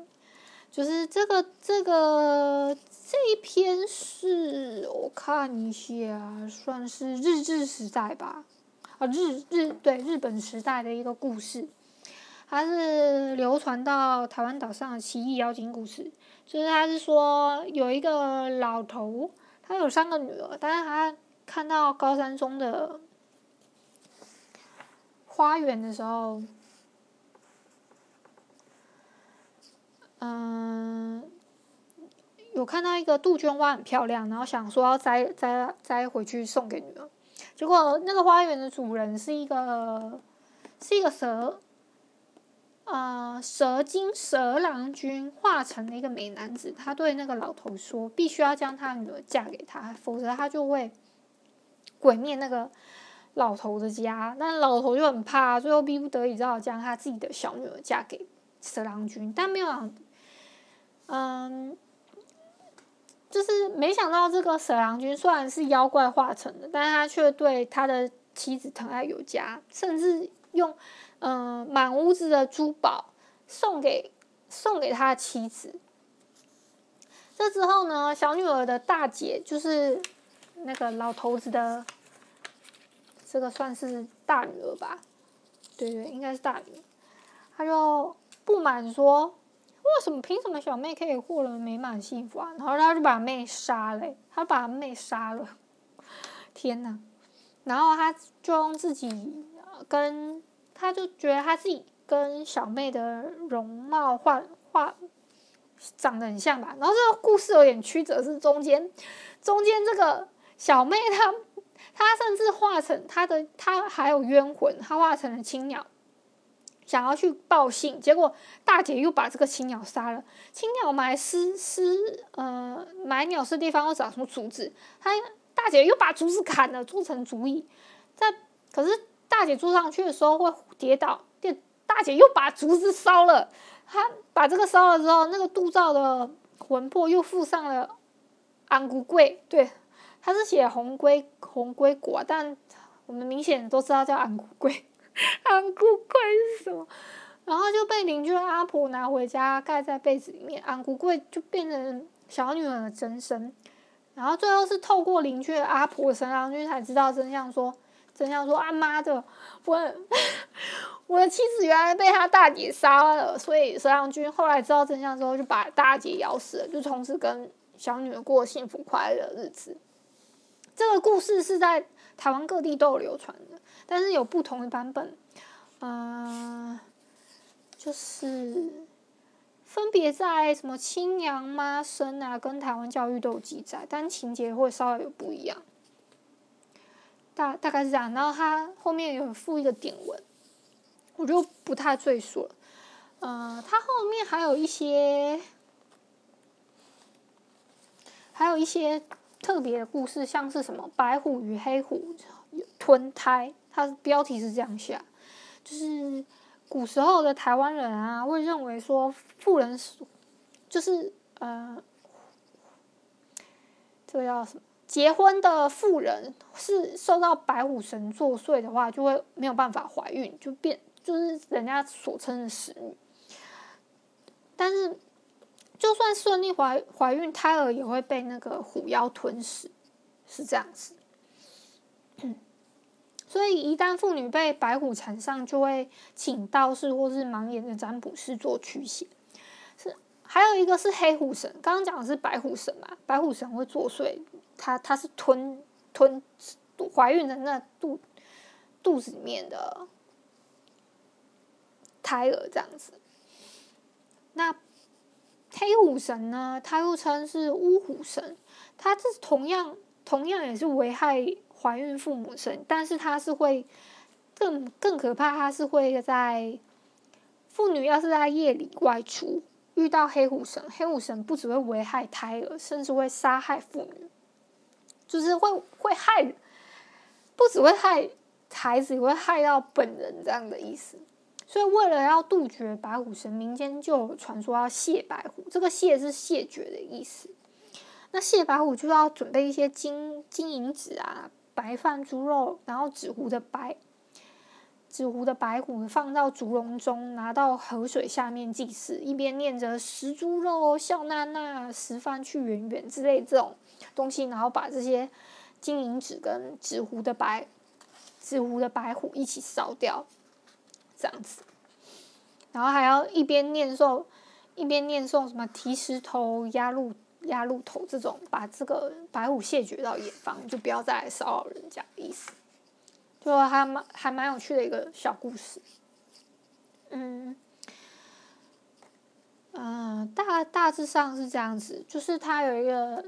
就是这个这个这一篇是我看一下，算是日治时代吧。啊日日对日本时代的一个故事，它是流传到台湾岛上的奇异妖精故事。就是他是说有一个老头，他有三个女儿，但是他看到高山中的花园的时候，嗯，有看到一个杜鹃花很漂亮，然后想说要摘摘摘回去送给女儿。结果那个花园的主人是一个是一个蛇，呃，蛇精蛇郎君化成了一个美男子。他对那个老头说：“必须要将他女儿嫁给他，否则他就会毁灭那个老头的家。”那老头就很怕，最后逼不得已只好将他自己的小女儿嫁给蛇郎君。但没有，嗯。就是没想到这个蛇郎君虽然是妖怪化成的，但是他却对他的妻子疼爱有加，甚至用嗯、满屋子的珠宝送给送给他的妻子。这之后呢，小女儿的大姐就是那个老头子的，这个算是大女儿吧？对对，应该是大女儿。他就不满说。为什么？凭什么小妹可以获得美满幸福啊？然后他就把妹杀了，他把妹杀了，天哪！然后他就用自己跟，他就觉得他自己跟小妹的容貌画画长得很像吧。然后这个故事有点曲折，是中间中间这个小妹她她甚至化成她的，她还有冤魂，她化成了青鸟。想要去报信，结果大姐又把这个青鸟杀了。青鸟埋尸尸，呃，埋鸟尸地方要找什么竹子，她大姐又把竹子砍了，做成竹椅。在可是大姐坐上去的时候会跌倒，电大姐又把竹子烧了。她把这个烧了之后，那个杜照的魂魄又附上了安骨贵，对，他是写红龟红龟果，但我们明显都知道叫安骨贵。红龟粿是什么？然后就被邻居阿婆拿回家盖在被子里面，红龟粿就变成小女儿的真身。然后最后是透过邻居的阿婆蛇郎君才知道真相说，真相说啊妈的，我我的妻子原来被他大姐杀了，所以蛇郎君后来知道真相之后就把大姐咬死了，就从此跟小女儿过幸福快乐的日子。这个故事是在台湾各地都有流传。但是有不同的版本，嗯、呃，就是分别在什么亲娘妈生啊，跟台湾教育都有记载，但情节会稍微有不一样。大大概是这样，然后它后面有附一个典文，我就不太赘述了。嗯、呃，它后面还有一些还有一些特别的故事，像是什么白虎与黑虎吞胎，它的标题是这样写，就是古时候的台湾人啊，会认为说妇人是就是呃，这个叫什么？结婚的妇人是受到白虎神作祟的话，就会没有办法怀孕，就变就是人家所称的死女。但是，就算顺利怀怀孕，胎儿也会被那个虎妖吞噬，是这样子。所以，一旦妇女被白虎缠上，就会请道士或是盲眼的占卜师做驱邪。是，还有一个是黑虎神，刚刚讲的是白虎神嘛？白虎神会作祟。他他是吞吞怀孕的那肚肚子里面的胎儿这样子。那黑虎神呢？他又称是乌虎神，他这同样同样也是危害怀孕父母神，但是他是会更更可怕，他是会在妇女要是在夜里外出遇到黑虎神，黑虎神不只会危害胎儿，甚至会杀害妇女。就是会会害，不只会害孩子，也会害到本人这样的意思。所以为了要杜绝白虎神，民间就传说要谢白虎。这个谢是谢绝的意思。那谢白虎就要准备一些金金银纸啊、白饭、猪肉，然后纸糊的白纸糊的白虎放到竹笼中，拿到河水下面祭祀，一边念着食猪肉、笑纳纳、食饭去远远之类这种。东西，然后把这些金银纸跟纸糊的白纸糊的白虎一起烧掉，这样子，然后还要一边念诵一边念诵什么提石头、压鹿压鹿头这种，把这个白虎谢绝到远方，就不要再来骚扰人家的意思。就还蛮还蛮有趣的一个小故事。嗯嗯、大大致上是这样子，就是它有一个。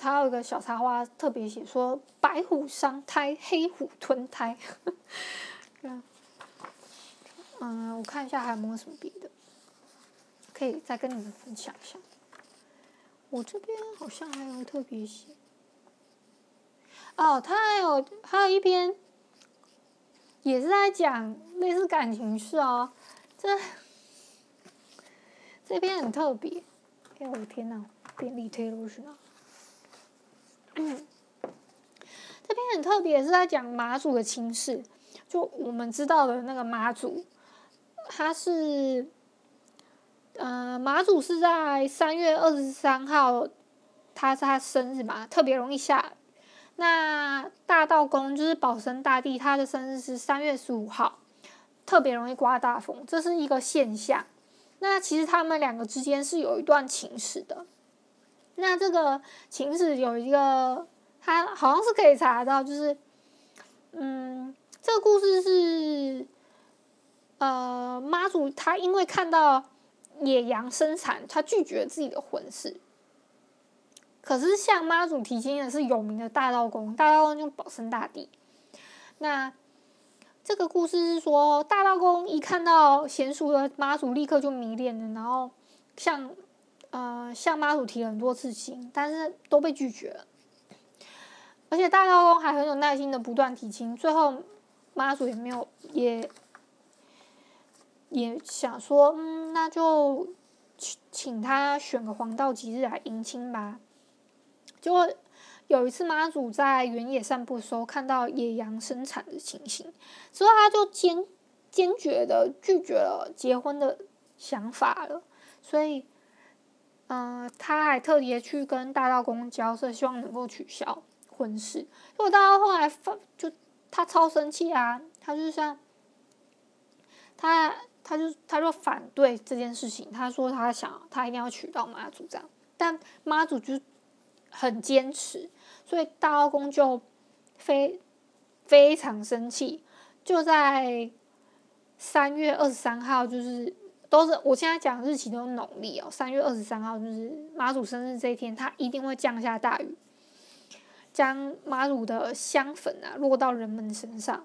还有一个小插花，特别写说：“白虎伤胎，黑虎吞胎。” 嗯，我看一下还有没有什么别的，可以再跟你们分享一下。我这边好像还有特别写。哦，他还有还有一篇，也是在讲类似感情事哦。这这篇很特别。哎，我的天哪，便利贴都是哪？嗯，这边很特别，是在讲妈祖的亲事。就我们知道的那个妈祖，他是，呃，马祖是在三月二十三号，他是他生日嘛，特别容易下。那大道公就是保生大帝，他的生日是三月十五号，特别容易刮大风，这是一个现象。那其实他们两个之间是有一段情史的。那这个情史有一个，他好像是可以查到，就是，嗯，这个故事是，呃，妈祖他因为看到野羊生产，他拒绝了自己的婚事。可是向妈祖提亲的是有名的大道公，大道公就保生大帝。那这个故事是说，大道公一看到娴熟的妈祖，立刻就迷恋了，然后向。呃，向妈祖提了很多次亲，但是都被拒绝了。而且大道公还很有耐心的不断提亲，最后妈祖也没有，也也想说，嗯，那就请请他选个黄道吉日来迎亲吧。结果有一次妈祖在原野散步的时候，看到野羊生产的情形，之后他就坚坚决的拒绝了结婚的想法了，所以。嗯、呃，他还特别去跟大道公交涉，希望能够取消婚事。结果大道后来发，就他超生气啊，他就像他，他就他就反对这件事情。他说他想，他一定要娶到妈祖这样，但妈祖就很坚持，所以大道公就非非常生气，就在三月二十三号，就是。都是我现在讲日期都是农历哦，三月二十三号就是妈祖生日这一天，他一定会降下大雨，将妈祖的香粉啊落到人们身上。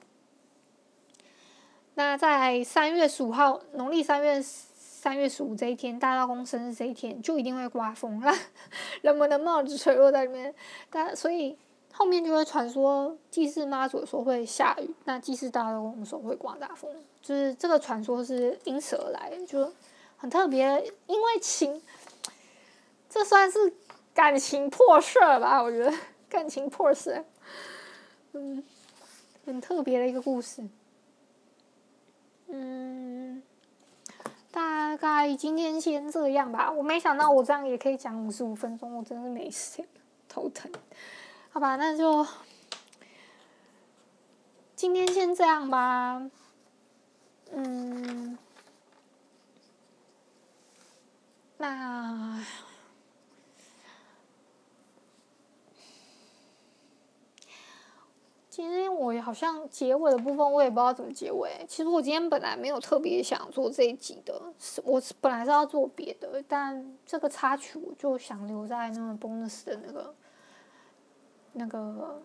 那在三月十五号，农历三月三月十五这一天，大道公生日这一天就一定会刮风，让 人们的帽子垂落在里面。但所以后面就会传说祭祀妈祖的时候会下雨，那祭祀大道公的时候会刮大风，就是这个传说是因此而来，就很特别。因为情，这算是感情破事吧？我觉得感情破事，嗯，很特别的一个故事。嗯，大概今天先这样吧。我没想到我这样也可以讲五十五分钟，我真是没时间，头疼。好吧，那就今天先这样吧。嗯，那。今天我好像结尾的部分我也不知道怎么结尾。其实我今天本来没有特别想做这一集的，我本来是要做别的，但这个插曲我就想留在那个 bonus 的那个那个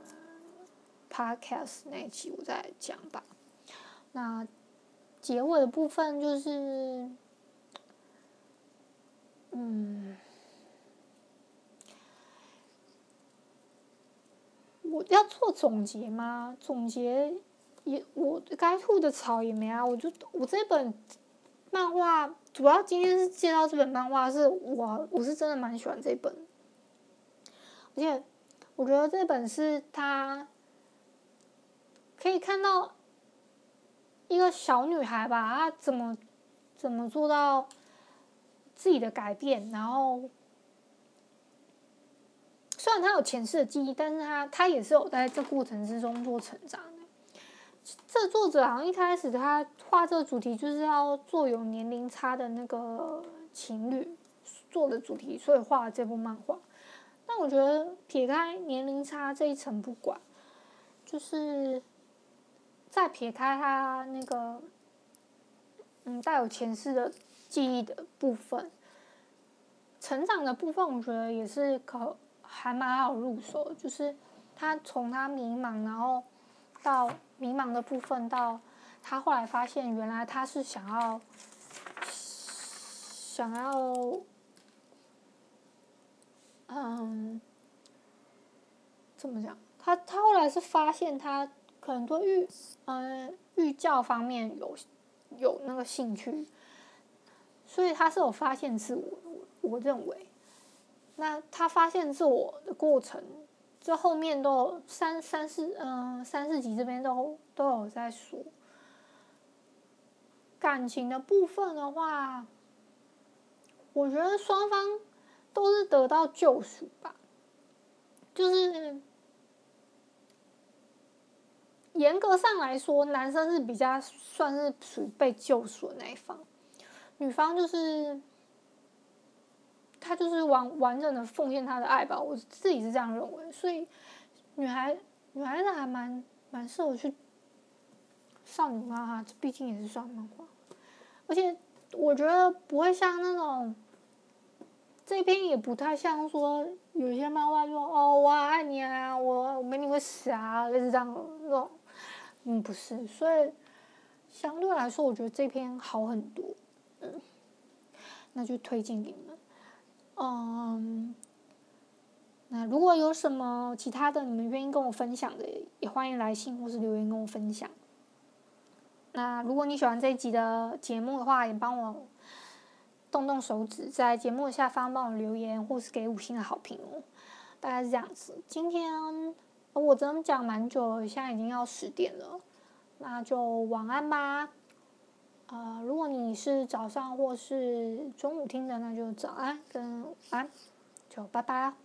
podcast 那一集我再讲吧。那结尾的部分就是，嗯。我要做总结吗？总结也，我该吐的槽也没啊。我就我这本漫画，主要今天是介绍这本漫画，是我我是真的蛮喜欢这本，而且我觉得这本是他可以看到一个小女孩吧，她怎么怎么做到自己的改变，然后。虽然他有前世的记忆，但是他他也是有在这过程之中做成长的。这作者好像一开始他画这个主题就是要做有年龄差的那个情侣做的主题，所以画了这部漫画。但我觉得撇开年龄差这一层不管，就是再撇开他那个嗯带有前世的记忆的部分，成长的部分，我觉得也是可。还蛮好入手，就是他从他迷茫，然后到迷茫的部分，到他后来发现原来他是想要想要，嗯，怎么讲？他他后来是发现他可能对寓嗯寓教方面有有那个兴趣，所以他是有发现自，我我认为。那他发现自我的过程，这后面都有三三四嗯三四集这边都都有在说。感情的部分的话，我觉得双方都是得到救赎吧，就是严格上来说，男生是比较算是属于被救赎的那一方，女方就是。他就是完完整的奉献他的爱吧，我自己是这样认为。所以，女孩女孩子还蛮蛮适合去少女漫画，这毕竟也是少女漫画。而且我觉得不会像那种这篇也不太像说有些漫画说哦我爱你啊，我我没你会死啊，类似这样那种。嗯，不是，所以相对来说，我觉得这篇好很多。嗯，那就推荐给你们。嗯，那如果有什么其他的你们愿意跟我分享的，也欢迎来信或是留言跟我分享。那如果你喜欢这一集的节目的话，也帮我动动手指，在节目下方帮我留言或是给五星的好评哦。大概是这样子。今天我真的讲蛮久了，现在已经要十点了，那就晚安吧。呃，如果你是早上或是中午听的，那就早安跟晚安，就拜拜。